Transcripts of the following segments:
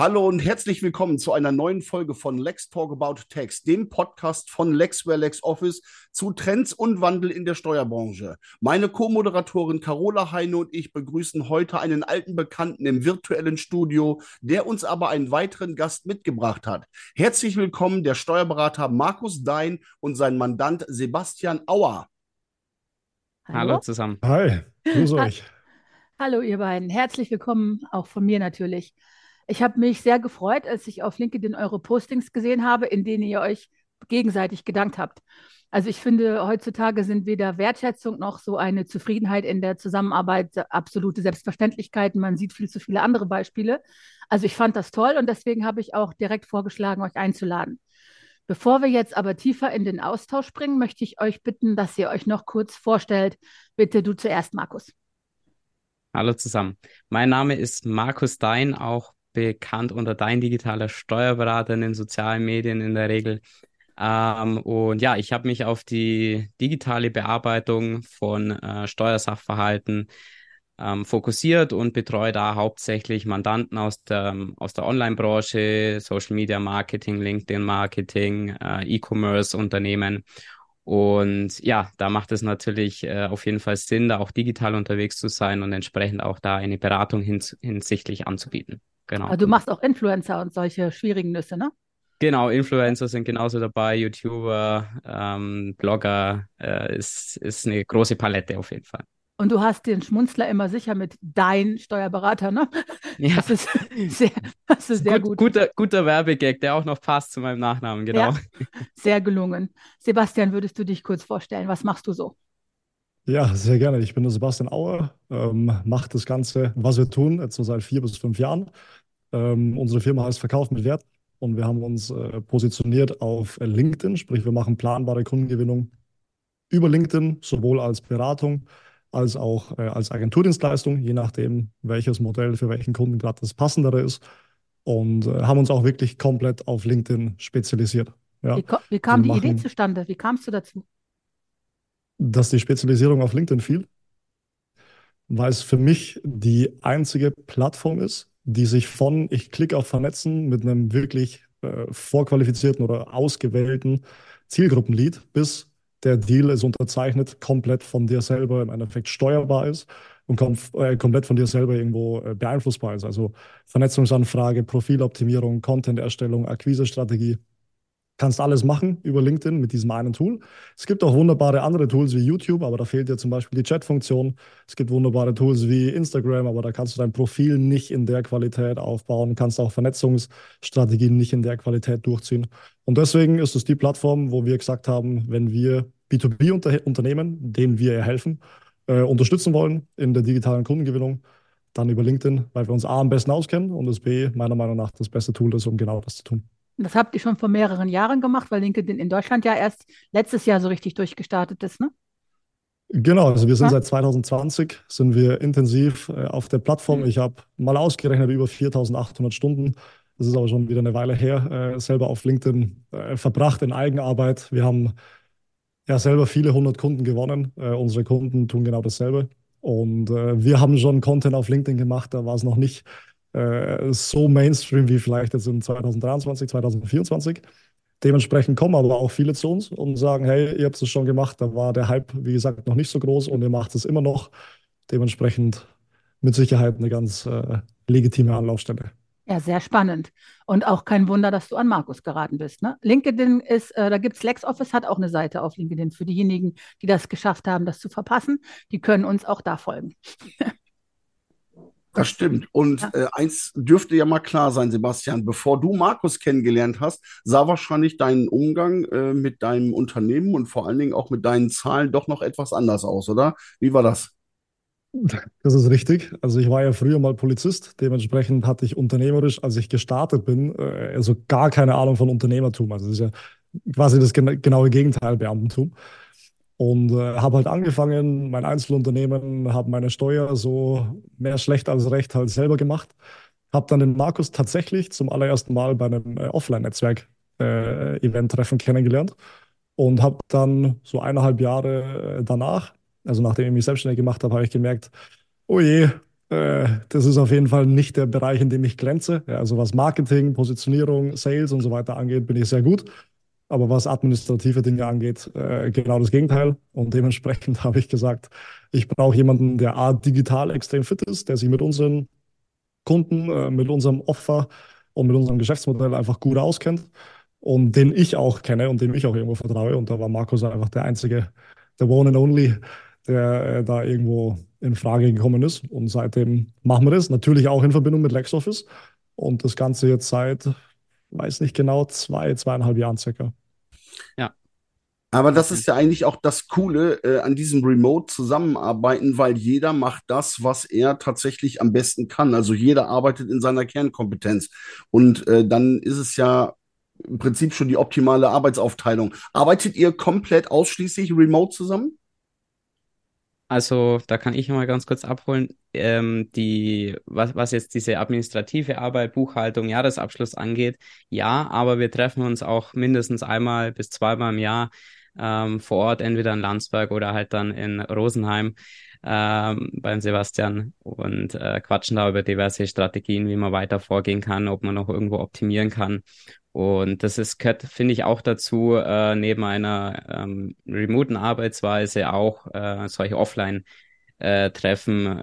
Hallo und herzlich willkommen zu einer neuen Folge von Lex Talk About Tax, dem Podcast von Lexware LexOffice zu Trends und Wandel in der Steuerbranche. Meine Co-Moderatorin Carola Heine und ich begrüßen heute einen alten Bekannten im virtuellen Studio, der uns aber einen weiteren Gast mitgebracht hat. Herzlich willkommen der Steuerberater Markus Dein und sein Mandant Sebastian Auer. Hallo, Hallo zusammen. Hi, grüß euch. Hallo ihr beiden, herzlich willkommen auch von mir natürlich. Ich habe mich sehr gefreut, als ich auf LinkedIn eure Postings gesehen habe, in denen ihr euch gegenseitig gedankt habt. Also ich finde, heutzutage sind weder Wertschätzung noch so eine Zufriedenheit in der Zusammenarbeit absolute Selbstverständlichkeiten. Man sieht viel zu viele andere Beispiele. Also ich fand das toll und deswegen habe ich auch direkt vorgeschlagen, euch einzuladen. Bevor wir jetzt aber tiefer in den Austausch springen, möchte ich euch bitten, dass ihr euch noch kurz vorstellt. Bitte du zuerst, Markus. Hallo zusammen. Mein Name ist Markus Dein, auch bekannt unter Dein digitaler Steuerberater in den sozialen Medien in der Regel. Ähm, und ja, ich habe mich auf die digitale Bearbeitung von äh, Steuersachverhalten ähm, fokussiert und betreue da hauptsächlich Mandanten aus der, aus der Online-Branche, Social Media Marketing, LinkedIn Marketing, äh, E-Commerce Unternehmen. Und ja, da macht es natürlich äh, auf jeden Fall Sinn, da auch digital unterwegs zu sein und entsprechend auch da eine Beratung hins hinsichtlich anzubieten. Genau. Aber du machst auch Influencer und solche schwierigen Nüsse, ne? Genau, Influencer sind genauso dabei, YouTuber, ähm, Blogger, äh, ist, ist eine große Palette auf jeden Fall. Und du hast den Schmunzler immer sicher mit dein Steuerberater, ne? Ja. Das ist sehr, das ist sehr gut, gut. Guter, guter Werbegag, der auch noch passt zu meinem Nachnamen, genau. Ja, sehr gelungen. Sebastian, würdest du dich kurz vorstellen? Was machst du so? Ja, sehr gerne. Ich bin der Sebastian Auer, ähm, mache das Ganze, was wir tun, jetzt so seit vier bis fünf Jahren. Ähm, unsere Firma heißt Verkauf mit Wert und wir haben uns äh, positioniert auf LinkedIn, sprich wir machen planbare Kundengewinnung über LinkedIn, sowohl als Beratung als auch äh, als Agenturdienstleistung, je nachdem, welches Modell für welchen Kunden gerade das passendere ist. Und äh, haben uns auch wirklich komplett auf LinkedIn spezialisiert. Ja. Wie, wie kam die Idee zustande? Wie kamst du dazu? Dass die Spezialisierung auf LinkedIn fiel, weil es für mich die einzige Plattform ist, die sich von ich klicke auf Vernetzen mit einem wirklich äh, vorqualifizierten oder ausgewählten Zielgruppenlied bis der Deal ist unterzeichnet, komplett von dir selber im Endeffekt steuerbar ist und kom äh, komplett von dir selber irgendwo äh, beeinflussbar ist. Also Vernetzungsanfrage, Profiloptimierung, Content-Erstellung, Akquisestrategie kannst alles machen über LinkedIn mit diesem einen Tool. Es gibt auch wunderbare andere Tools wie YouTube, aber da fehlt dir zum Beispiel die Chat-Funktion. Es gibt wunderbare Tools wie Instagram, aber da kannst du dein Profil nicht in der Qualität aufbauen, kannst auch Vernetzungsstrategien nicht in der Qualität durchziehen. Und deswegen ist es die Plattform, wo wir gesagt haben, wenn wir B2B-Unternehmen, denen wir helfen, äh, unterstützen wollen in der digitalen Kundengewinnung, dann über LinkedIn, weil wir uns A am besten auskennen und das B meiner Meinung nach das beste Tool ist, um genau das zu tun. Das habt ihr schon vor mehreren Jahren gemacht, weil LinkedIn in Deutschland ja erst letztes Jahr so richtig durchgestartet ist, ne? Genau, also wir sind ja. seit 2020 sind wir intensiv äh, auf der Plattform. Mhm. Ich habe mal ausgerechnet über 4.800 Stunden. Das ist aber schon wieder eine Weile her, äh, selber auf LinkedIn äh, verbracht in Eigenarbeit. Wir haben ja selber viele hundert Kunden gewonnen. Äh, unsere Kunden tun genau dasselbe. Und äh, wir haben schon Content auf LinkedIn gemacht, da war es noch nicht äh, so Mainstream wie vielleicht jetzt in 2023, 2024. Dementsprechend kommen aber auch viele zu uns und sagen, hey, ihr habt es schon gemacht, da war der Hype, wie gesagt, noch nicht so groß und ihr macht es immer noch. Dementsprechend mit Sicherheit eine ganz äh, legitime Anlaufstelle. Ja, sehr spannend. Und auch kein Wunder, dass du an Markus geraten bist. Ne? LinkedIn ist, äh, da gibt es LexOffice, hat auch eine Seite auf LinkedIn für diejenigen, die das geschafft haben, das zu verpassen. Die können uns auch da folgen. Das stimmt. Und ja. äh, eins dürfte ja mal klar sein, Sebastian, bevor du Markus kennengelernt hast, sah wahrscheinlich dein Umgang äh, mit deinem Unternehmen und vor allen Dingen auch mit deinen Zahlen doch noch etwas anders aus, oder? Wie war das? Das ist richtig. Also ich war ja früher mal Polizist. Dementsprechend hatte ich unternehmerisch, als ich gestartet bin, äh, also gar keine Ahnung von Unternehmertum. Also das ist ja quasi das genaue Gegenteil Beamtentum. Und äh, habe halt angefangen, mein Einzelunternehmen, habe meine Steuer so mehr schlecht als recht halt selber gemacht. Habe dann den Markus tatsächlich zum allerersten Mal bei einem äh, Offline-Netzwerk äh, kennengelernt und habe dann so eineinhalb Jahre äh, danach, also nachdem ich mich selbstständig gemacht habe, habe ich gemerkt, oh je, äh, das ist auf jeden Fall nicht der Bereich, in dem ich glänze. Also was Marketing, Positionierung, Sales und so weiter angeht, bin ich sehr gut. Aber was administrative Dinge angeht, äh, genau das Gegenteil. Und dementsprechend habe ich gesagt, ich brauche jemanden, der A, digital extrem fit ist, der sich mit unseren Kunden, äh, mit unserem Offer und mit unserem Geschäftsmodell einfach gut auskennt und den ich auch kenne und dem ich auch irgendwo vertraue. Und da war Markus einfach der einzige, der One and Only, der äh, da irgendwo in Frage gekommen ist. Und seitdem machen wir das, natürlich auch in Verbindung mit LexOffice. Und das Ganze jetzt seit, weiß nicht genau, zwei, zweieinhalb Jahren circa. Ja. Aber das ist ja eigentlich auch das Coole äh, an diesem Remote-Zusammenarbeiten, weil jeder macht das, was er tatsächlich am besten kann. Also jeder arbeitet in seiner Kernkompetenz. Und äh, dann ist es ja im Prinzip schon die optimale Arbeitsaufteilung. Arbeitet ihr komplett ausschließlich remote zusammen? Also da kann ich mal ganz kurz abholen. Ähm, die, was, was jetzt diese administrative Arbeit, Buchhaltung, Jahresabschluss angeht, ja, aber wir treffen uns auch mindestens einmal bis zweimal im Jahr ähm, vor Ort, entweder in Landsberg oder halt dann in Rosenheim ähm, beim Sebastian und äh, quatschen da über diverse Strategien, wie man weiter vorgehen kann, ob man noch irgendwo optimieren kann. Und das ist, finde ich, auch dazu, äh, neben einer ähm, remoten Arbeitsweise auch äh, solche Offline- äh,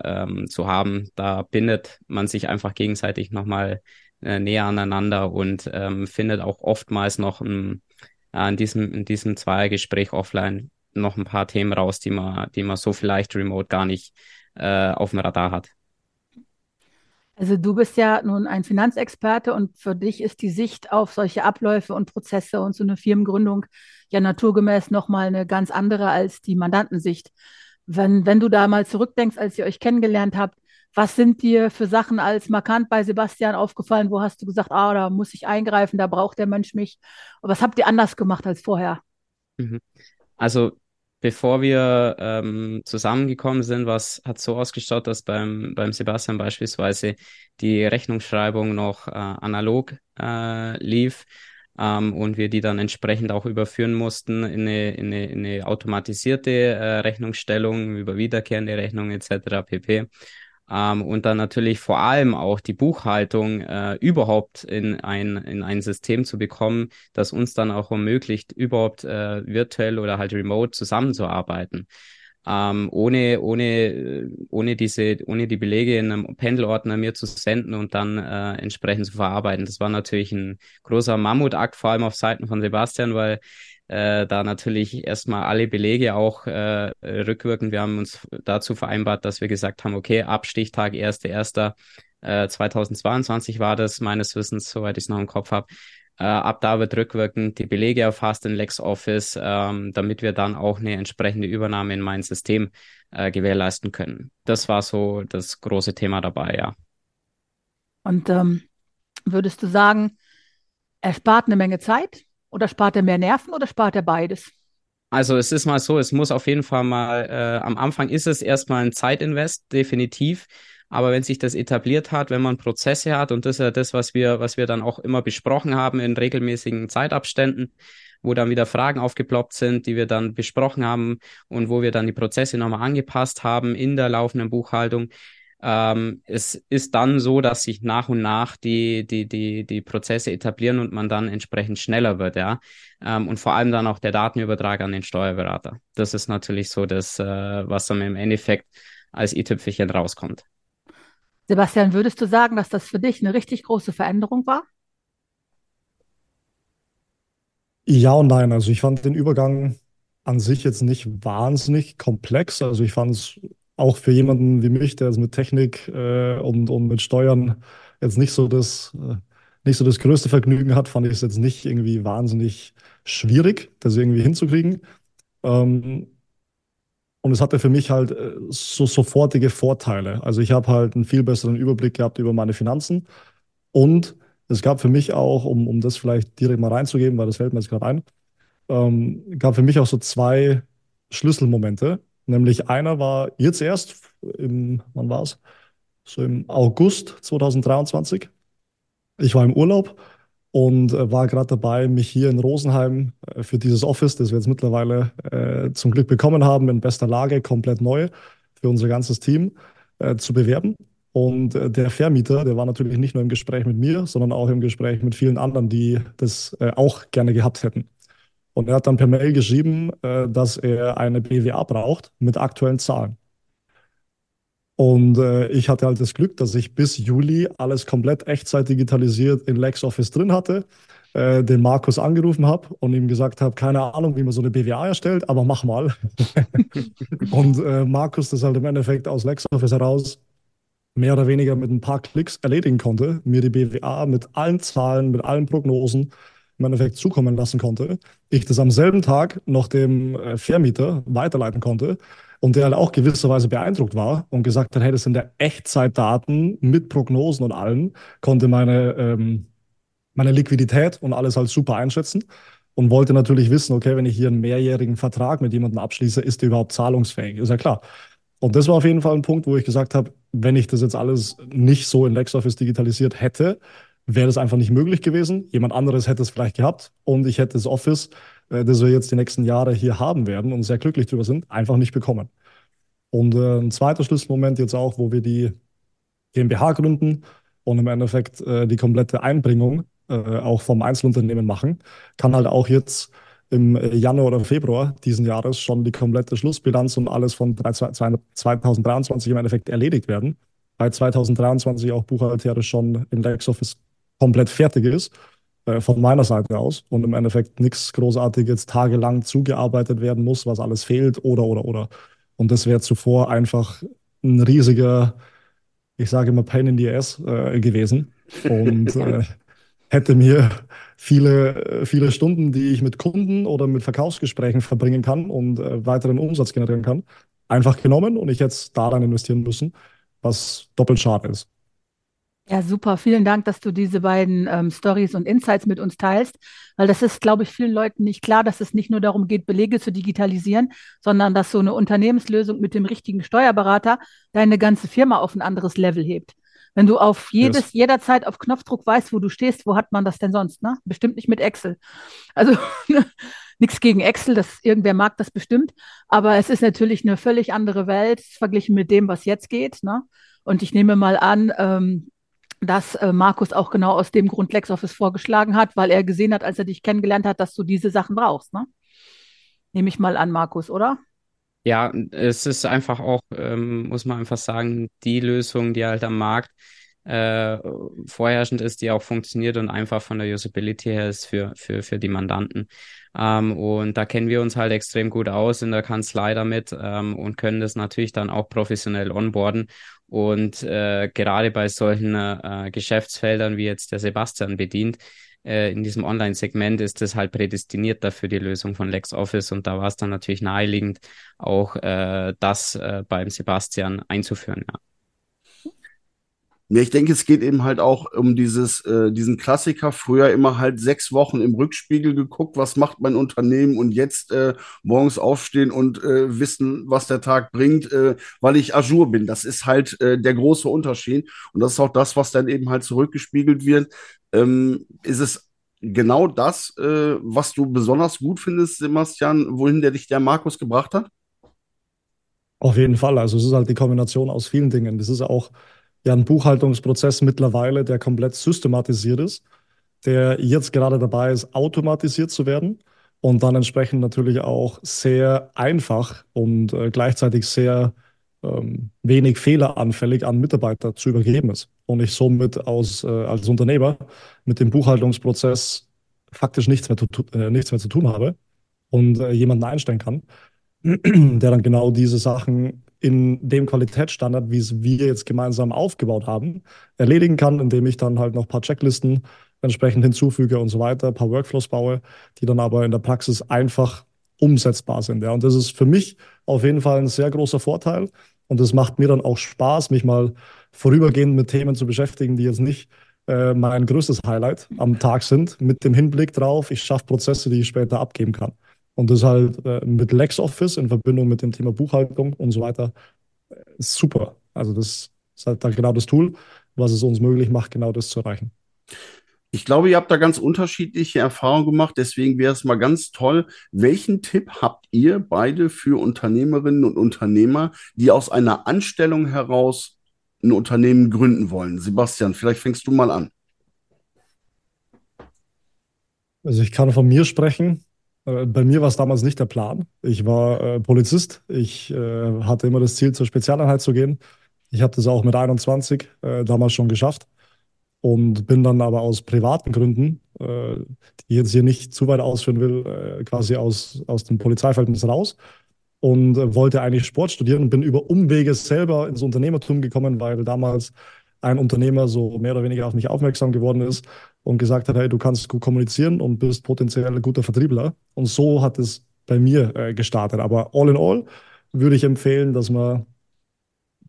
ähm, zu haben. Da bindet man sich einfach gegenseitig nochmal äh, näher aneinander und ähm, findet auch oftmals noch ein, äh, in diesem, in diesem Zweiergespräch offline noch ein paar Themen raus, die man, die man so vielleicht remote gar nicht äh, auf dem Radar hat. Also du bist ja nun ein Finanzexperte und für dich ist die Sicht auf solche Abläufe und Prozesse und so eine Firmengründung ja naturgemäß nochmal eine ganz andere als die Mandantensicht. Wenn, wenn du da mal zurückdenkst, als ihr euch kennengelernt habt, was sind dir für Sachen als markant bei Sebastian aufgefallen? Wo hast du gesagt, ah, da muss ich eingreifen, da braucht der Mensch mich? Und was habt ihr anders gemacht als vorher? Mhm. Also bevor wir ähm, zusammengekommen sind, was hat so ausgeschaut, dass beim, beim Sebastian beispielsweise die Rechnungsschreibung noch äh, analog äh, lief ähm, und wir die dann entsprechend auch überführen mussten in eine, in eine, in eine automatisierte äh, Rechnungsstellung über wiederkehrende Rechnungen etc. pp ähm, und dann natürlich vor allem auch die Buchhaltung äh, überhaupt in ein, in ein System zu bekommen, das uns dann auch ermöglicht, überhaupt äh, virtuell oder halt remote zusammenzuarbeiten. Ähm, ohne, ohne, ohne diese, ohne die Belege in einem Pendelordner mir zu senden und dann äh, entsprechend zu verarbeiten. Das war natürlich ein großer Mammutakt, vor allem auf Seiten von Sebastian, weil äh, da natürlich erstmal alle Belege auch äh, rückwirken. Wir haben uns dazu vereinbart, dass wir gesagt haben, okay, ab Stichtag 1.1. Äh, 2022 war das meines Wissens, soweit ich es noch im Kopf habe. Äh, ab da wird rückwirkend die Belege erfasst in LexOffice, ähm, damit wir dann auch eine entsprechende Übernahme in mein System äh, gewährleisten können. Das war so das große Thema dabei, ja. Und ähm, würdest du sagen, er spart eine Menge Zeit? Oder spart er mehr Nerven oder spart er beides? Also es ist mal so, es muss auf jeden Fall mal, äh, am Anfang ist es erstmal ein Zeitinvest, definitiv. Aber wenn sich das etabliert hat, wenn man Prozesse hat, und das ist ja das, was wir, was wir dann auch immer besprochen haben in regelmäßigen Zeitabständen, wo dann wieder Fragen aufgeploppt sind, die wir dann besprochen haben und wo wir dann die Prozesse nochmal angepasst haben in der laufenden Buchhaltung, ähm, es ist dann so, dass sich nach und nach die, die, die, die Prozesse etablieren und man dann entsprechend schneller wird, ja. Ähm, und vor allem dann auch der Datenübertrag an den Steuerberater. Das ist natürlich so das, äh, was dann im Endeffekt als i-Tüpfelchen rauskommt. Sebastian, würdest du sagen, dass das für dich eine richtig große Veränderung war? Ja und nein. Also ich fand den Übergang an sich jetzt nicht wahnsinnig komplex. Also ich fand es auch für jemanden wie mich, der es mit Technik äh, und, und mit Steuern jetzt nicht so das, äh, nicht so das größte Vergnügen hat, fand ich es jetzt nicht irgendwie wahnsinnig schwierig, das irgendwie hinzukriegen. Ähm, und es hatte für mich halt äh, so sofortige Vorteile. Also ich habe halt einen viel besseren Überblick gehabt über meine Finanzen. Und es gab für mich auch, um, um das vielleicht direkt mal reinzugeben, weil das fällt mir jetzt gerade ein, ähm, gab für mich auch so zwei Schlüsselmomente. Nämlich einer war jetzt erst, im, wann war es? So im August 2023. Ich war im Urlaub und äh, war gerade dabei, mich hier in Rosenheim äh, für dieses Office, das wir jetzt mittlerweile äh, zum Glück bekommen haben, in bester Lage, komplett neu für unser ganzes Team äh, zu bewerben. Und äh, der Vermieter, der war natürlich nicht nur im Gespräch mit mir, sondern auch im Gespräch mit vielen anderen, die das äh, auch gerne gehabt hätten. Und er hat dann per Mail geschrieben, dass er eine BWA braucht mit aktuellen Zahlen. Und äh, ich hatte halt das Glück, dass ich bis Juli alles komplett Echtzeit digitalisiert in LexOffice drin hatte, äh, den Markus angerufen habe und ihm gesagt habe, keine Ahnung, wie man so eine BWA erstellt, aber mach mal. und äh, Markus das halt im Endeffekt aus LexOffice heraus mehr oder weniger mit ein paar Klicks erledigen konnte, mir die BWA mit allen Zahlen, mit allen Prognosen im Endeffekt zukommen lassen konnte. Ich das am selben Tag noch dem äh, Vermieter weiterleiten konnte und der halt auch gewisserweise beeindruckt war und gesagt hat, hey, das sind ja Echtzeitdaten mit Prognosen und allem, konnte meine, ähm, meine Liquidität und alles halt super einschätzen und wollte natürlich wissen, okay, wenn ich hier einen mehrjährigen Vertrag mit jemandem abschließe, ist der überhaupt zahlungsfähig? Ist ja klar. Und das war auf jeden Fall ein Punkt, wo ich gesagt habe, wenn ich das jetzt alles nicht so in LexOffice digitalisiert hätte, wäre das einfach nicht möglich gewesen. Jemand anderes hätte es vielleicht gehabt und ich hätte das Office äh, das wir jetzt die nächsten Jahre hier haben werden und sehr glücklich darüber sind, einfach nicht bekommen. Und äh, ein zweiter Schlüsselmoment jetzt auch, wo wir die GmbH gründen und im Endeffekt äh, die komplette Einbringung äh, auch vom Einzelunternehmen machen, kann halt auch jetzt im Januar oder Februar diesen Jahres schon die komplette Schlussbilanz und alles von 2023 im Endeffekt erledigt werden. Bei 2023 auch buchhalterisch schon im LexOffice komplett fertig ist äh, von meiner Seite aus und im Endeffekt nichts Großartiges tagelang zugearbeitet werden muss, was alles fehlt oder, oder, oder. Und das wäre zuvor einfach ein riesiger, ich sage immer Pain in the Ass äh, gewesen und äh, hätte mir viele, viele Stunden, die ich mit Kunden oder mit Verkaufsgesprächen verbringen kann und äh, weiteren Umsatz generieren kann, einfach genommen und ich jetzt daran investieren müssen, was doppelt schade ist. Ja, super. Vielen Dank, dass du diese beiden ähm, Stories und Insights mit uns teilst, weil das ist, glaube ich, vielen Leuten nicht klar, dass es nicht nur darum geht, Belege zu digitalisieren, sondern dass so eine Unternehmenslösung mit dem richtigen Steuerberater deine ganze Firma auf ein anderes Level hebt. Wenn du auf jedes, yes. jederzeit auf Knopfdruck weißt, wo du stehst, wo hat man das denn sonst? Ne? Bestimmt nicht mit Excel. Also nichts gegen Excel, das irgendwer mag das bestimmt, aber es ist natürlich eine völlig andere Welt verglichen mit dem, was jetzt geht. Ne? Und ich nehme mal an, ähm, dass äh, Markus auch genau aus dem Grund LexOffice vorgeschlagen hat, weil er gesehen hat, als er dich kennengelernt hat, dass du diese Sachen brauchst. Ne? Nehme ich mal an, Markus, oder? Ja, es ist einfach auch, ähm, muss man einfach sagen, die Lösung, die halt am Markt äh, vorherrschend ist, die auch funktioniert und einfach von der Usability her ist für, für, für die Mandanten. Ähm, und da kennen wir uns halt extrem gut aus in der Kanzlei damit ähm, und können das natürlich dann auch professionell onboarden und äh, gerade bei solchen äh, Geschäftsfeldern, wie jetzt der Sebastian bedient, äh, in diesem Online-Segment ist das halt prädestiniert dafür die Lösung von LexOffice und da war es dann natürlich naheliegend, auch äh, das äh, beim Sebastian einzuführen. Ja. Ja, ich denke, es geht eben halt auch um dieses, äh, diesen Klassiker. Früher immer halt sechs Wochen im Rückspiegel geguckt, was macht mein Unternehmen und jetzt äh, morgens aufstehen und äh, wissen, was der Tag bringt, äh, weil ich Azure bin. Das ist halt äh, der große Unterschied. Und das ist auch das, was dann eben halt zurückgespiegelt wird. Ähm, ist es genau das, äh, was du besonders gut findest, Sebastian, wohin der dich der Markus gebracht hat? Auf jeden Fall. Also es ist halt die Kombination aus vielen Dingen. Das ist auch ja ein Buchhaltungsprozess mittlerweile, der komplett systematisiert ist, der jetzt gerade dabei ist, automatisiert zu werden und dann entsprechend natürlich auch sehr einfach und äh, gleichzeitig sehr ähm, wenig fehleranfällig an Mitarbeiter zu übergeben ist. Und ich somit aus, äh, als Unternehmer mit dem Buchhaltungsprozess faktisch nichts mehr, äh, nichts mehr zu tun habe und äh, jemanden einstellen kann, der dann genau diese Sachen in dem Qualitätsstandard, wie es wir jetzt gemeinsam aufgebaut haben, erledigen kann, indem ich dann halt noch ein paar Checklisten entsprechend hinzufüge und so weiter, ein paar Workflows baue, die dann aber in der Praxis einfach umsetzbar sind. Ja. Und das ist für mich auf jeden Fall ein sehr großer Vorteil. Und es macht mir dann auch Spaß, mich mal vorübergehend mit Themen zu beschäftigen, die jetzt nicht äh, mein größtes Highlight am Tag sind, mit dem Hinblick drauf, ich schaffe Prozesse, die ich später abgeben kann. Und das halt äh, mit LexOffice in Verbindung mit dem Thema Buchhaltung und so weiter ist super. Also das ist halt da genau das Tool, was es uns möglich macht, genau das zu erreichen. Ich glaube, ihr habt da ganz unterschiedliche Erfahrungen gemacht. Deswegen wäre es mal ganz toll. Welchen Tipp habt ihr beide für Unternehmerinnen und Unternehmer, die aus einer Anstellung heraus ein Unternehmen gründen wollen? Sebastian, vielleicht fängst du mal an. Also ich kann von mir sprechen. Äh, bei mir war es damals nicht der Plan. Ich war äh, Polizist. Ich äh, hatte immer das Ziel, zur Spezialeinheit zu gehen. Ich habe das auch mit 21 äh, damals schon geschafft und bin dann aber aus privaten Gründen, äh, die ich jetzt hier nicht zu weit ausführen will, äh, quasi aus, aus dem Polizeiverhältnis raus und wollte eigentlich Sport studieren und bin über Umwege selber ins Unternehmertum gekommen, weil damals ein Unternehmer so mehr oder weniger auf mich aufmerksam geworden ist und gesagt hat, hey, du kannst gut kommunizieren und bist potenziell ein guter Vertriebler. Und so hat es bei mir äh, gestartet. Aber all in all würde ich empfehlen, dass man,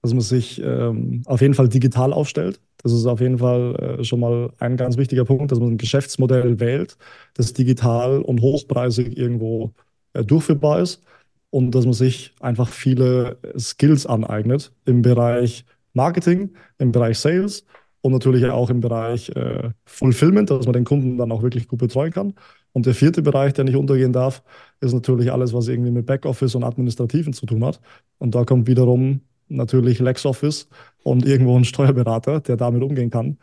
dass man sich ähm, auf jeden Fall digital aufstellt. Das ist auf jeden Fall äh, schon mal ein ganz wichtiger Punkt, dass man ein Geschäftsmodell wählt, das digital und hochpreisig irgendwo äh, durchführbar ist und dass man sich einfach viele Skills aneignet im Bereich Marketing, im Bereich Sales und natürlich auch im Bereich äh, Fulfillment, dass man den Kunden dann auch wirklich gut betreuen kann. Und der vierte Bereich, der nicht untergehen darf, ist natürlich alles, was irgendwie mit Backoffice und Administrativen zu tun hat. Und da kommt wiederum natürlich LexOffice und irgendwo ein Steuerberater, der damit umgehen kann,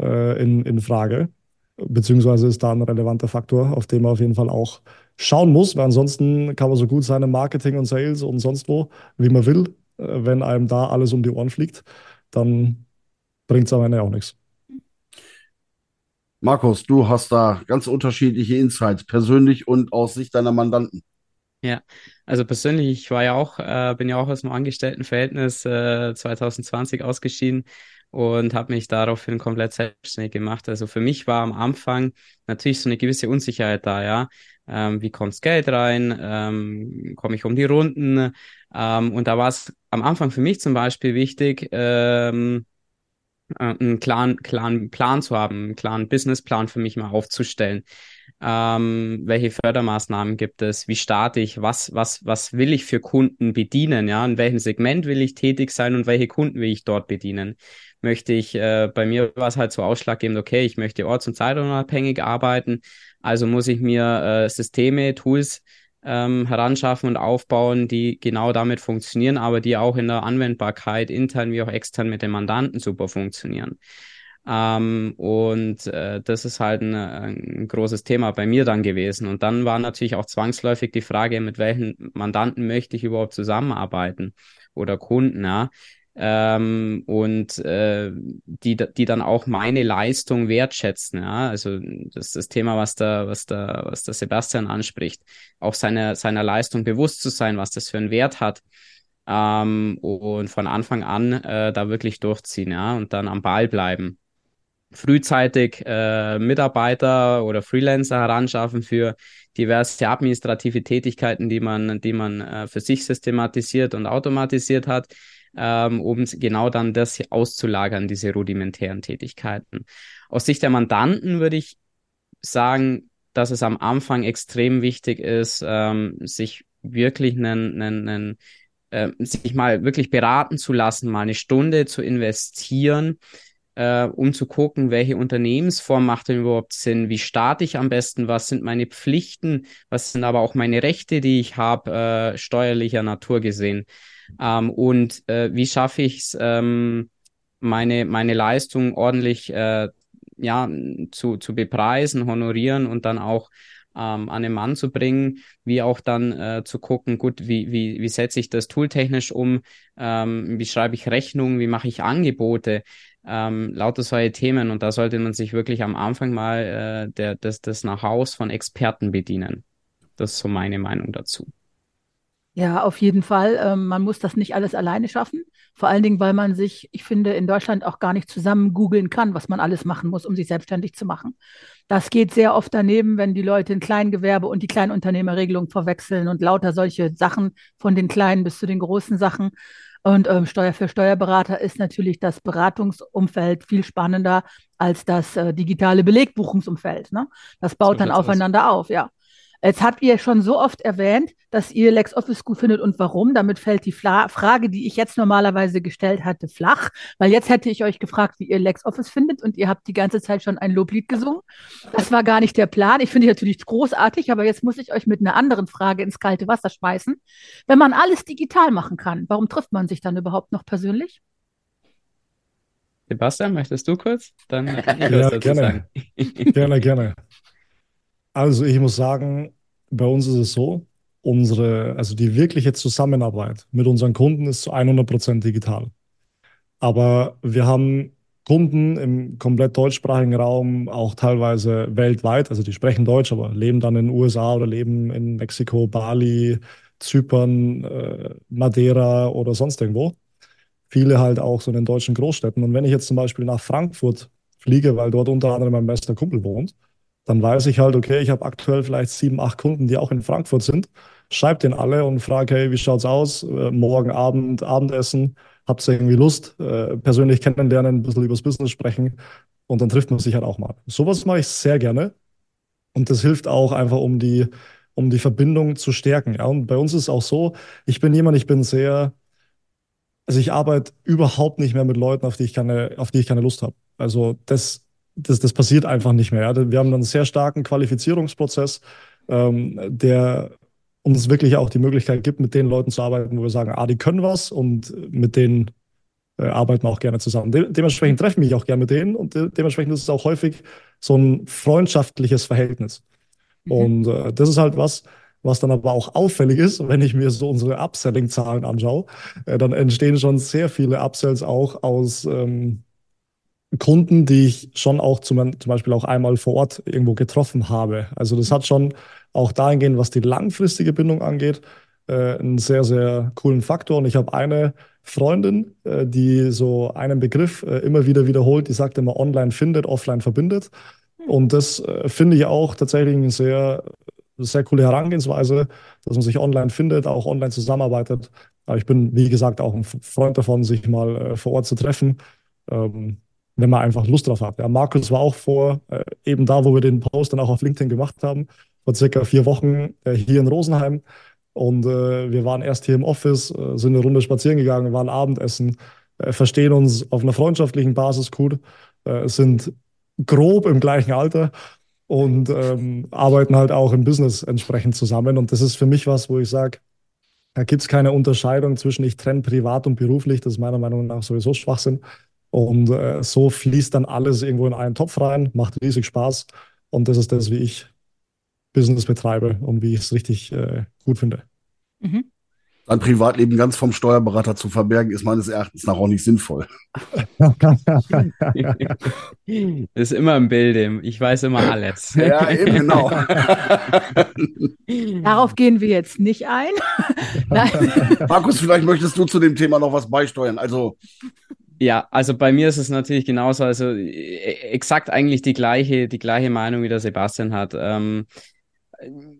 äh, in, in Frage. Beziehungsweise ist da ein relevanter Faktor, auf den man auf jeden Fall auch schauen muss, weil ansonsten kann man so gut sein im Marketing und Sales und sonst wo, wie man will. Äh, wenn einem da alles um die Ohren fliegt, dann bringt es am Ende auch nichts. Markus, du hast da ganz unterschiedliche Insights, persönlich und aus Sicht deiner Mandanten. Ja, also persönlich, ich war ja auch, äh, bin ja auch aus dem Angestelltenverhältnis äh, 2020 ausgeschieden und habe mich daraufhin komplett selbstständig gemacht. Also für mich war am Anfang natürlich so eine gewisse Unsicherheit da, ja. Ähm, wie kommt Geld rein? Ähm, Komme ich um die Runden? Ähm, und da war es am Anfang für mich zum Beispiel wichtig, ähm, äh, einen klaren, klaren Plan zu haben, einen klaren Businessplan für mich mal aufzustellen. Ähm, welche Fördermaßnahmen gibt es? Wie starte ich? Was, was, was will ich für Kunden bedienen? Ja, in welchem Segment will ich tätig sein und welche Kunden will ich dort bedienen? Möchte ich, äh, bei mir war es halt so ausschlaggebend, okay, ich möchte orts- und zeitunabhängig arbeiten, also muss ich mir äh, Systeme, Tools ähm, heranschaffen und aufbauen, die genau damit funktionieren, aber die auch in der Anwendbarkeit intern wie auch extern mit den Mandanten super funktionieren. Ähm, und äh, das ist halt ein, ein, großes Thema bei mir dann gewesen. Und dann war natürlich auch zwangsläufig die Frage, mit welchen Mandanten möchte ich überhaupt zusammenarbeiten oder Kunden, ja ähm, und äh, die, die dann auch meine Leistung wertschätzen. Ja? Also das ist das Thema, was der, was der, was der Sebastian anspricht, auch seiner, seiner Leistung bewusst zu sein, was das für einen Wert hat. Ähm, und von Anfang an äh, da wirklich durchziehen, ja, und dann am Ball bleiben. Frühzeitig äh, Mitarbeiter oder Freelancer heranschaffen für diverse administrative Tätigkeiten, die man, die man äh, für sich systematisiert und automatisiert hat ähm, um genau dann das auszulagern, diese rudimentären Tätigkeiten. Aus Sicht der Mandanten würde ich sagen, dass es am Anfang extrem wichtig ist, ähm, sich wirklich einen, einen, einen äh, sich mal wirklich beraten zu lassen, mal eine Stunde zu investieren, äh, um zu gucken, welche Unternehmensform macht denn überhaupt Sinn, wie starte ich am besten, was sind meine Pflichten, was sind aber auch meine Rechte, die ich habe, äh, steuerlicher Natur gesehen. Ähm, und äh, wie schaffe ich es, ähm, meine, meine Leistung ordentlich äh, ja, zu, zu bepreisen, honorieren und dann auch ähm, an den Mann zu bringen, wie auch dann äh, zu gucken, gut, wie, wie, wie setze ich das tooltechnisch um, ähm, wie schreibe ich Rechnungen, wie mache ich Angebote, ähm, lauter solche Themen. Und da sollte man sich wirklich am Anfang mal äh, der, des, des Nach-Haus von Experten bedienen. Das ist so meine Meinung dazu. Ja, auf jeden Fall. Ähm, man muss das nicht alles alleine schaffen. Vor allen Dingen, weil man sich, ich finde, in Deutschland auch gar nicht zusammen googeln kann, was man alles machen muss, um sich selbstständig zu machen. Das geht sehr oft daneben, wenn die Leute ein Kleingewerbe und die Kleinunternehmerregelung verwechseln und lauter solche Sachen von den kleinen bis zu den großen Sachen. Und ähm, Steuer für Steuerberater ist natürlich das Beratungsumfeld viel spannender als das äh, digitale Belegbuchungsumfeld. Ne? Das baut so dann aufeinander aus. auf, ja. Jetzt habt ihr schon so oft erwähnt, dass ihr LexOffice gut findet und warum. Damit fällt die Fla Frage, die ich jetzt normalerweise gestellt hatte, flach, weil jetzt hätte ich euch gefragt, wie ihr LexOffice findet und ihr habt die ganze Zeit schon ein Loblied gesungen. Das war gar nicht der Plan. Ich finde natürlich großartig, aber jetzt muss ich euch mit einer anderen Frage ins kalte Wasser schmeißen. Wenn man alles digital machen kann, warum trifft man sich dann überhaupt noch persönlich? Sebastian, möchtest du kurz? Dann ja, gerne. sagen. gerne, gerne. Also ich muss sagen, bei uns ist es so, unsere, also die wirkliche Zusammenarbeit mit unseren Kunden ist zu 100 Prozent digital. Aber wir haben Kunden im komplett deutschsprachigen Raum, auch teilweise weltweit, also die sprechen Deutsch, aber leben dann in den USA oder leben in Mexiko, Bali, Zypern, äh, Madeira oder sonst irgendwo viele halt auch so in den deutschen Großstädten. Und wenn ich jetzt zum Beispiel nach Frankfurt fliege, weil dort unter anderem mein bester Kumpel wohnt, dann weiß ich halt, okay, ich habe aktuell vielleicht sieben, acht Kunden, die auch in Frankfurt sind, schreibe den alle und frage, hey, wie schaut's aus? Äh, morgen Abend, Abendessen, habt ihr irgendwie Lust, äh, persönlich kennenlernen, ein bisschen übers Business sprechen und dann trifft man sich halt auch mal. Sowas mache ich sehr gerne und das hilft auch einfach, um die, um die Verbindung zu stärken. Ja? Und bei uns ist auch so, ich bin jemand, ich bin sehr also ich arbeite überhaupt nicht mehr mit Leuten, auf die ich keine, auf die ich keine Lust habe. Also das, das, das passiert einfach nicht mehr. Ja. Wir haben einen sehr starken Qualifizierungsprozess, ähm, der uns wirklich auch die Möglichkeit gibt, mit den Leuten zu arbeiten, wo wir sagen, ah, die können was und mit denen äh, arbeiten wir auch gerne zusammen. De dementsprechend treffe ich mich auch gerne mit denen und de dementsprechend ist es auch häufig so ein freundschaftliches Verhältnis. Mhm. Und äh, das ist halt was, was dann aber auch auffällig ist, wenn ich mir so unsere Upselling-Zahlen anschaue, äh, dann entstehen schon sehr viele Upsells auch aus ähm, Kunden, die ich schon auch zum, zum Beispiel auch einmal vor Ort irgendwo getroffen habe. Also das hat schon auch dahingehend, was die langfristige Bindung angeht, äh, einen sehr, sehr coolen Faktor. Und ich habe eine Freundin, äh, die so einen Begriff äh, immer wieder wiederholt, die sagt immer, online findet, offline verbindet. Und das äh, finde ich auch tatsächlich ein sehr eine sehr coole Herangehensweise, dass man sich online findet, auch online zusammenarbeitet. Aber ich bin, wie gesagt, auch ein Freund davon, sich mal äh, vor Ort zu treffen, ähm, wenn man einfach Lust drauf hat. Ja, Markus war auch vor, äh, eben da, wo wir den Post dann auch auf LinkedIn gemacht haben, vor circa vier Wochen äh, hier in Rosenheim. Und äh, wir waren erst hier im Office, äh, sind eine Runde spazieren gegangen, waren Abendessen, äh, verstehen uns auf einer freundschaftlichen Basis gut, sind grob im gleichen Alter und ähm, arbeiten halt auch im Business entsprechend zusammen. Und das ist für mich was, wo ich sage, da gibt es keine Unterscheidung zwischen ich trenne privat und beruflich. Das ist meiner Meinung nach sowieso Schwachsinn. Und äh, so fließt dann alles irgendwo in einen Topf rein, macht riesig Spaß. Und das ist das, wie ich Business betreibe und wie ich es richtig äh, gut finde. Mhm sein Privatleben ganz vom Steuerberater zu verbergen, ist meines Erachtens nach auch nicht sinnvoll. ist immer im Bilde. Ich weiß immer alles. ja, eben genau. Darauf gehen wir jetzt nicht ein. Markus, vielleicht möchtest du zu dem Thema noch was beisteuern. Also ja, also bei mir ist es natürlich genauso, also äh, exakt eigentlich die gleiche, die gleiche Meinung, wie der Sebastian hat. Ähm,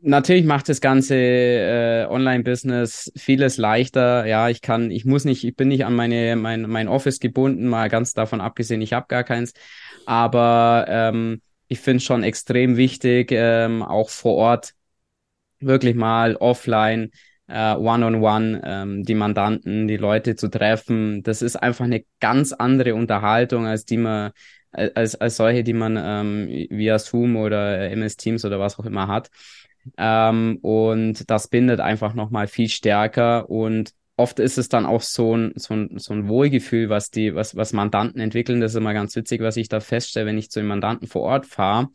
Natürlich macht das ganze äh, Online-Business vieles leichter. Ja, ich kann, ich muss nicht, ich bin nicht an meine, mein, mein Office gebunden, mal ganz davon abgesehen, ich habe gar keins. Aber ähm, ich finde es schon extrem wichtig, ähm, auch vor Ort wirklich mal offline, äh, one-on-one, ähm, die Mandanten, die Leute zu treffen. Das ist einfach eine ganz andere Unterhaltung, als die man als, als solche, die man ähm, via Zoom oder MS Teams oder was auch immer hat. Ähm, und das bindet einfach nochmal viel stärker und oft ist es dann auch so ein, so ein, so ein Wohlgefühl, was die, was, was Mandanten entwickeln. Das ist immer ganz witzig, was ich da feststelle, wenn ich zu den Mandanten vor Ort fahre.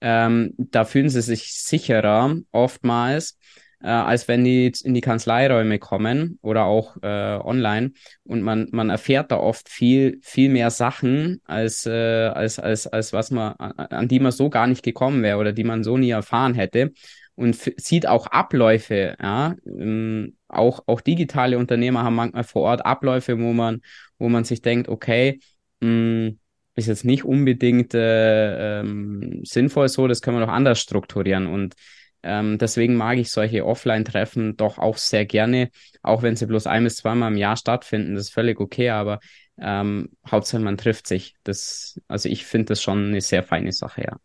Ähm, da fühlen sie sich sicherer oftmals, äh, als wenn die in die Kanzleiräume kommen oder auch äh, online. Und man, man erfährt da oft viel, viel mehr Sachen, als, äh, als, als, als was man, an die man so gar nicht gekommen wäre oder die man so nie erfahren hätte. Und sieht auch Abläufe, ja. Ähm, auch, auch digitale Unternehmer haben manchmal vor Ort Abläufe, wo man, wo man sich denkt, okay, mh, hm, ist jetzt nicht unbedingt äh, ähm, sinnvoll so, das können wir noch anders strukturieren. Und ähm, deswegen mag ich solche Offline-Treffen doch auch sehr gerne, auch wenn sie bloß ein bis zweimal im Jahr stattfinden. Das ist völlig okay, aber ähm, Hauptsache man trifft sich. Das, also ich finde das schon eine sehr feine Sache, ja.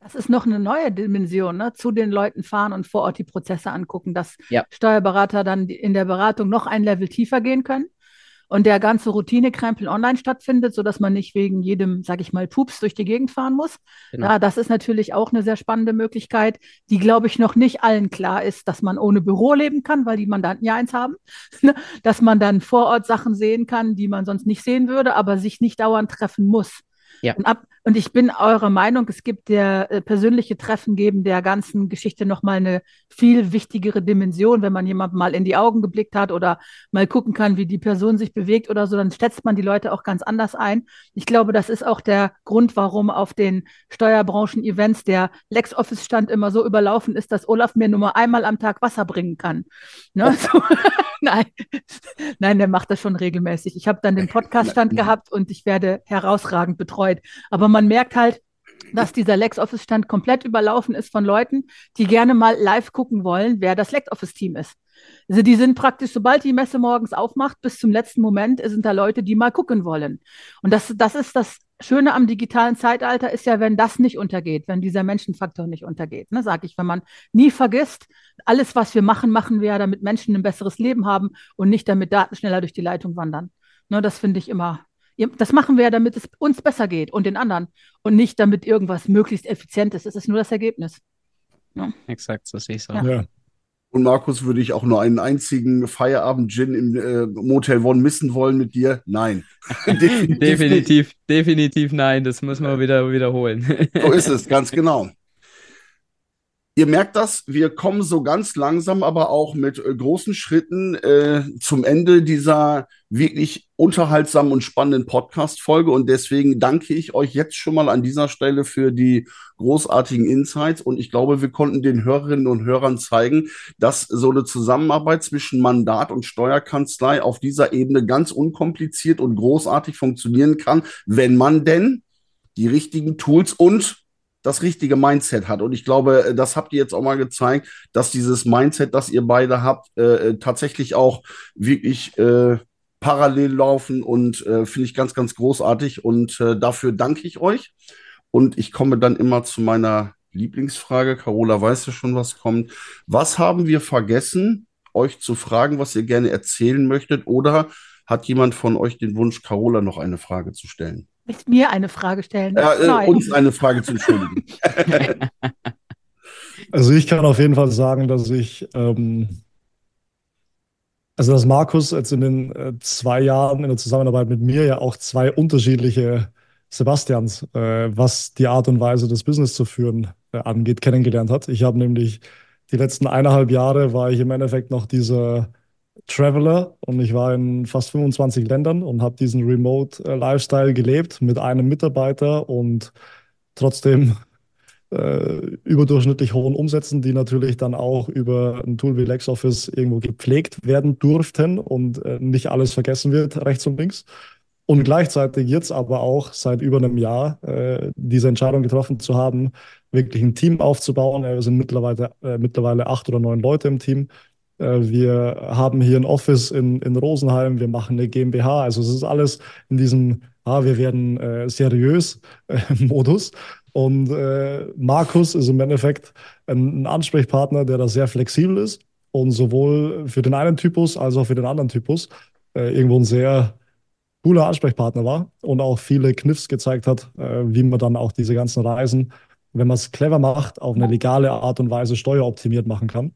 Das ist noch eine neue Dimension, ne? Zu den Leuten fahren und vor Ort die Prozesse angucken, dass Ja. Steuerberater dann in der Beratung noch ein Level tiefer gehen können und der ganze Routinekrempel online stattfindet, sodass man nicht wegen jedem, sag ich mal, Pups durch die Gegend fahren muss. Genau. Ja, das ist natürlich auch eine sehr spannende Möglichkeit, die, glaube ich, noch nicht allen klar ist, dass man ohne Büro leben kann, weil die Mandanten ja eins haben. Ne? dass man dann vor Ort Sachen sehen kann, die man sonst nicht sehen würde, aber sich nicht dauernd treffen muss. Ja. Und, ab, und ich bin eurer Meinung, es gibt der äh, persönliche Treffen geben der ganzen Geschichte nochmal eine viel wichtigere Dimension, wenn man jemandem mal in die Augen geblickt hat oder mal gucken kann, wie die Person sich bewegt oder so, dann schätzt man die Leute auch ganz anders ein. Ich glaube, das ist auch der Grund, warum auf den Steuerbranchen-Events der LexOffice-Stand immer so überlaufen ist, dass Olaf mir nur mal einmal am Tag Wasser bringen kann. Ne? So. Nein. Nein, der macht das schon regelmäßig. Ich habe dann den Podcast-Stand gehabt und ich werde herausragend betreut. Aber man merkt halt, dass dieser LexOffice-Stand komplett überlaufen ist von Leuten, die gerne mal live gucken wollen, wer das LexOffice-Team ist. Also die sind praktisch, sobald die Messe morgens aufmacht, bis zum letzten Moment sind da Leute, die mal gucken wollen. Und das, das ist das Schöne am digitalen Zeitalter, ist ja, wenn das nicht untergeht, wenn dieser Menschenfaktor nicht untergeht. Ne, sage ich, wenn man nie vergisst, alles, was wir machen, machen wir ja, damit Menschen ein besseres Leben haben und nicht damit Daten schneller durch die Leitung wandern. Ne, das finde ich immer das machen wir ja, damit es uns besser geht und den anderen und nicht damit irgendwas möglichst effizient ist. Es ist nur das Ergebnis. Ja. Exakt, so sehe ich es auch. Ja. Ja. Und Markus, würde ich auch nur einen einzigen Feierabend-Gin im äh, Motel One missen wollen mit dir? Nein. Definitiv. Definitiv, definitiv nein, das muss man wieder wiederholen. So ist es, ganz genau. Ihr merkt das, wir kommen so ganz langsam, aber auch mit äh, großen Schritten äh, zum Ende dieser wirklich unterhaltsamen und spannenden Podcast-Folge. Und deswegen danke ich euch jetzt schon mal an dieser Stelle für die großartigen Insights. Und ich glaube, wir konnten den Hörerinnen und Hörern zeigen, dass so eine Zusammenarbeit zwischen Mandat und Steuerkanzlei auf dieser Ebene ganz unkompliziert und großartig funktionieren kann, wenn man denn die richtigen Tools und das richtige Mindset hat. Und ich glaube, das habt ihr jetzt auch mal gezeigt, dass dieses Mindset, das ihr beide habt, äh, tatsächlich auch wirklich äh, parallel laufen und äh, finde ich ganz, ganz großartig. Und äh, dafür danke ich euch. Und ich komme dann immer zu meiner Lieblingsfrage. Carola weiß ja schon, was kommt. Was haben wir vergessen, euch zu fragen, was ihr gerne erzählen möchtet? Oder hat jemand von euch den Wunsch, Carola noch eine Frage zu stellen? Willst mir eine Frage stellen? Ja, äh, uns eine Frage zu entschuldigen. Also ich kann auf jeden Fall sagen, dass ich, ähm, also dass Markus jetzt in den äh, zwei Jahren in der Zusammenarbeit mit mir ja auch zwei unterschiedliche Sebastians, äh, was die Art und Weise des Business zu führen äh, angeht, kennengelernt hat. Ich habe nämlich die letzten eineinhalb Jahre war ich im Endeffekt noch dieser Traveler und ich war in fast 25 Ländern und habe diesen Remote äh, Lifestyle gelebt mit einem Mitarbeiter und trotzdem äh, überdurchschnittlich hohen Umsätzen, die natürlich dann auch über ein Tool wie LexOffice irgendwo gepflegt werden durften und äh, nicht alles vergessen wird, rechts und links. Und gleichzeitig jetzt aber auch seit über einem Jahr äh, diese Entscheidung getroffen zu haben, wirklich ein Team aufzubauen. Wir sind mittlerweile, äh, mittlerweile acht oder neun Leute im Team. Äh, Wir haben hier ein Office in, in Rosenheim, wir machen eine GmbH. Also es ist alles in diesem, ah, wir werden äh, seriös äh, Modus. Und äh, Markus ist im Endeffekt ein, ein Ansprechpartner, der da sehr flexibel ist und sowohl für den einen Typus als auch für den anderen Typus äh, irgendwo ein sehr cooler Ansprechpartner war und auch viele Kniffs gezeigt hat, äh, wie man dann auch diese ganzen Reisen, wenn man es clever macht, auf eine legale Art und Weise steueroptimiert machen kann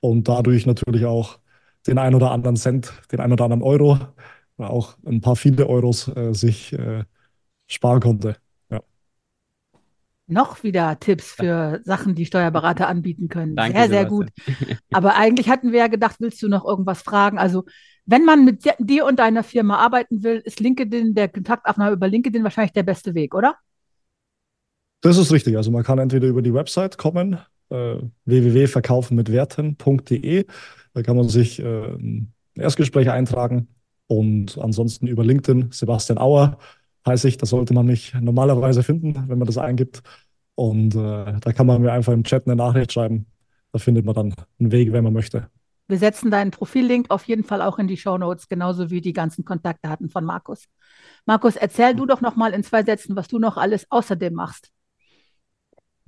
und dadurch natürlich auch den ein oder anderen Cent, den ein oder anderen Euro, oder auch ein paar viele Euros äh, sich äh, sparen konnte. Ja. Noch wieder Tipps für Sachen, die Steuerberater anbieten können. Danke, sehr, sehr gut. Aber eigentlich hatten wir ja gedacht, willst du noch irgendwas fragen? Also, wenn man mit dir- dir und deiner Firma arbeiten will, ist LinkedIn, der Kontaktaufnahme über LinkedIn wahrscheinlich der beste Weg, oder? Das ist richtig. Also man kann entweder über die Website kommen, äh, www.verkaufenmitwerten.de. Da kann man sich äh, ein Erstgespräch eintragen. Und ansonsten über LinkedIn, Sebastian Auer heiße ich. Das sollte man mich normalerweise finden, wenn man das eingibt. Und äh, da kann man mir einfach im Chat eine Nachricht schreiben. Da findet man dann einen Weg, wenn man möchte. Wir setzen deinen Profillink auf jeden Fall auch in die Shownotes, genauso wie die ganzen Kontaktdaten von Markus. Markus, erzähl du doch noch mal in zwei Sätzen, was du noch alles außerdem machst.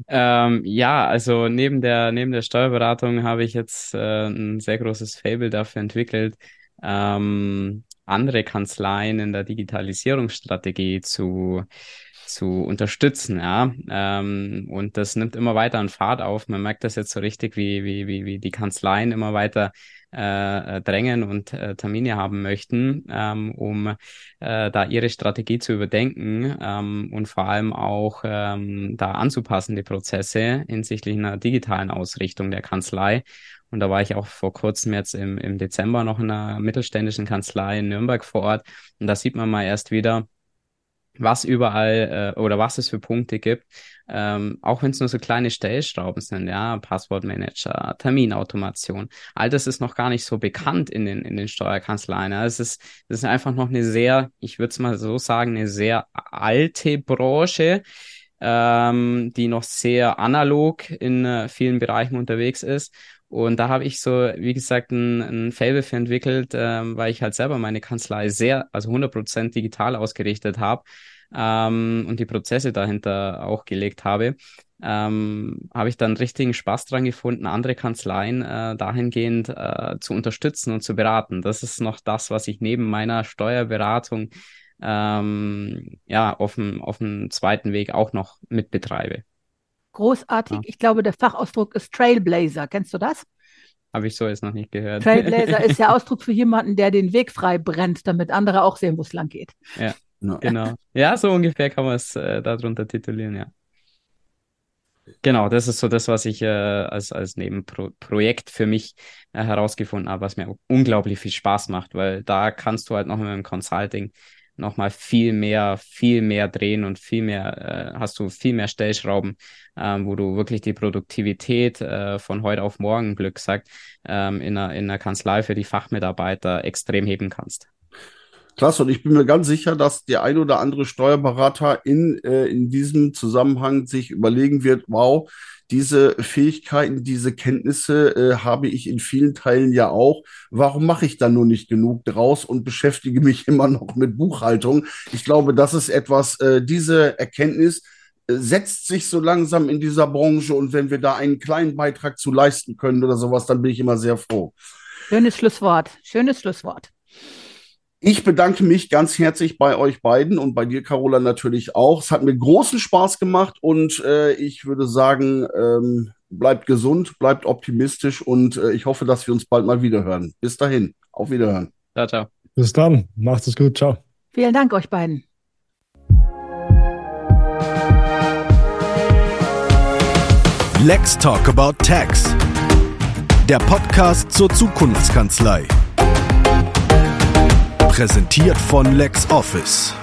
Ähm, ja, also neben der, neben der Steuerberatung habe ich jetzt äh, ein sehr großes Fable dafür entwickelt, ähm, andere Kanzleien in der Digitalisierungsstrategie zu, zu unterstützen, ja. Ähm, und das nimmt immer weiter an Fahrt auf. Man merkt das jetzt so richtig, wie, wie, wie, wie die Kanzleien immer weiter äh, äh, drängen und äh, Termine haben möchten, ähm, um äh, da ihre Strategie zu überdenken ähm, und vor allem auch ähm, da anzupassen, die Prozesse hinsichtlich einer digitalen Ausrichtung der Kanzlei. Und da war ich auch vor kurzem jetzt im, im Dezember noch in einer mittelständischen Kanzlei in Nürnberg vor Ort. Und da sieht man mal erst wieder, was überall äh, oder was es für Punkte gibt, ähm, auch wenn es nur so kleine Stellschrauben sind, ja, Passwortmanager, Terminautomation, all das ist noch gar nicht so bekannt in den, in den Steuerkanzleien. Es ist, das ist einfach noch eine sehr, ich würde es mal so sagen, eine sehr alte Branche, ähm, die noch sehr analog in äh, vielen Bereichen unterwegs ist. Und da habe ich so, wie gesagt, ein, ein Fable für entwickelt, ähm, weil ich halt selber meine Kanzlei sehr, also 100% digital ausgerichtet habe ähm, und die Prozesse dahinter auch gelegt habe, ähm, habe ich dann richtigen Spaß dran gefunden, andere Kanzleien äh, dahingehend äh, zu unterstützen und zu beraten. Das ist noch das, was ich neben meiner Steuerberatung ähm, ja auf dem, auf dem zweiten Weg auch noch mitbetreibe. Großartig. Ja. Ich glaube, der Fachausdruck ist Trailblazer. Kennst du das? Habe ich so jetzt noch nicht gehört. Trailblazer ist der Ausdruck für jemanden, der den Weg frei brennt, damit andere auch sehen, wo es lang geht. Ja. No. Genau. Ja, so ungefähr kann man es äh, darunter titulieren, ja. Genau, das ist so das, was ich äh, als, als Nebenprojekt für mich äh, herausgefunden habe, was mir unglaublich viel Spaß macht, weil da kannst du halt noch mit dem Consulting nochmal viel mehr, viel mehr drehen und viel mehr, äh, hast du viel mehr Stellschrauben, ähm, wo du wirklich die Produktivität äh, von heute auf morgen, Glück sagt, ähm, in, einer, in einer Kanzlei für die Fachmitarbeiter extrem heben kannst. Klasse, und ich bin mir ganz sicher, dass der ein oder andere Steuerberater in, äh, in diesem Zusammenhang sich überlegen wird, wow, diese Fähigkeiten, diese Kenntnisse äh, habe ich in vielen Teilen ja auch. Warum mache ich da nur nicht genug draus und beschäftige mich immer noch mit Buchhaltung? Ich glaube, das ist etwas, äh, diese Erkenntnis äh, setzt sich so langsam in dieser Branche und wenn wir da einen kleinen Beitrag zu leisten können oder sowas, dann bin ich immer sehr froh. Schönes Schlusswort. Schönes Schlusswort. Ich bedanke mich ganz herzlich bei euch beiden und bei dir, Carola, natürlich auch. Es hat mir großen Spaß gemacht und äh, ich würde sagen, ähm, bleibt gesund, bleibt optimistisch und äh, ich hoffe, dass wir uns bald mal wiederhören. Bis dahin, auf Wiederhören. Ciao, ciao. Bis dann, macht es gut, ciao. Vielen Dank euch beiden. Let's Talk About Tax. Der Podcast zur Zukunftskanzlei. Präsentiert von LexOffice.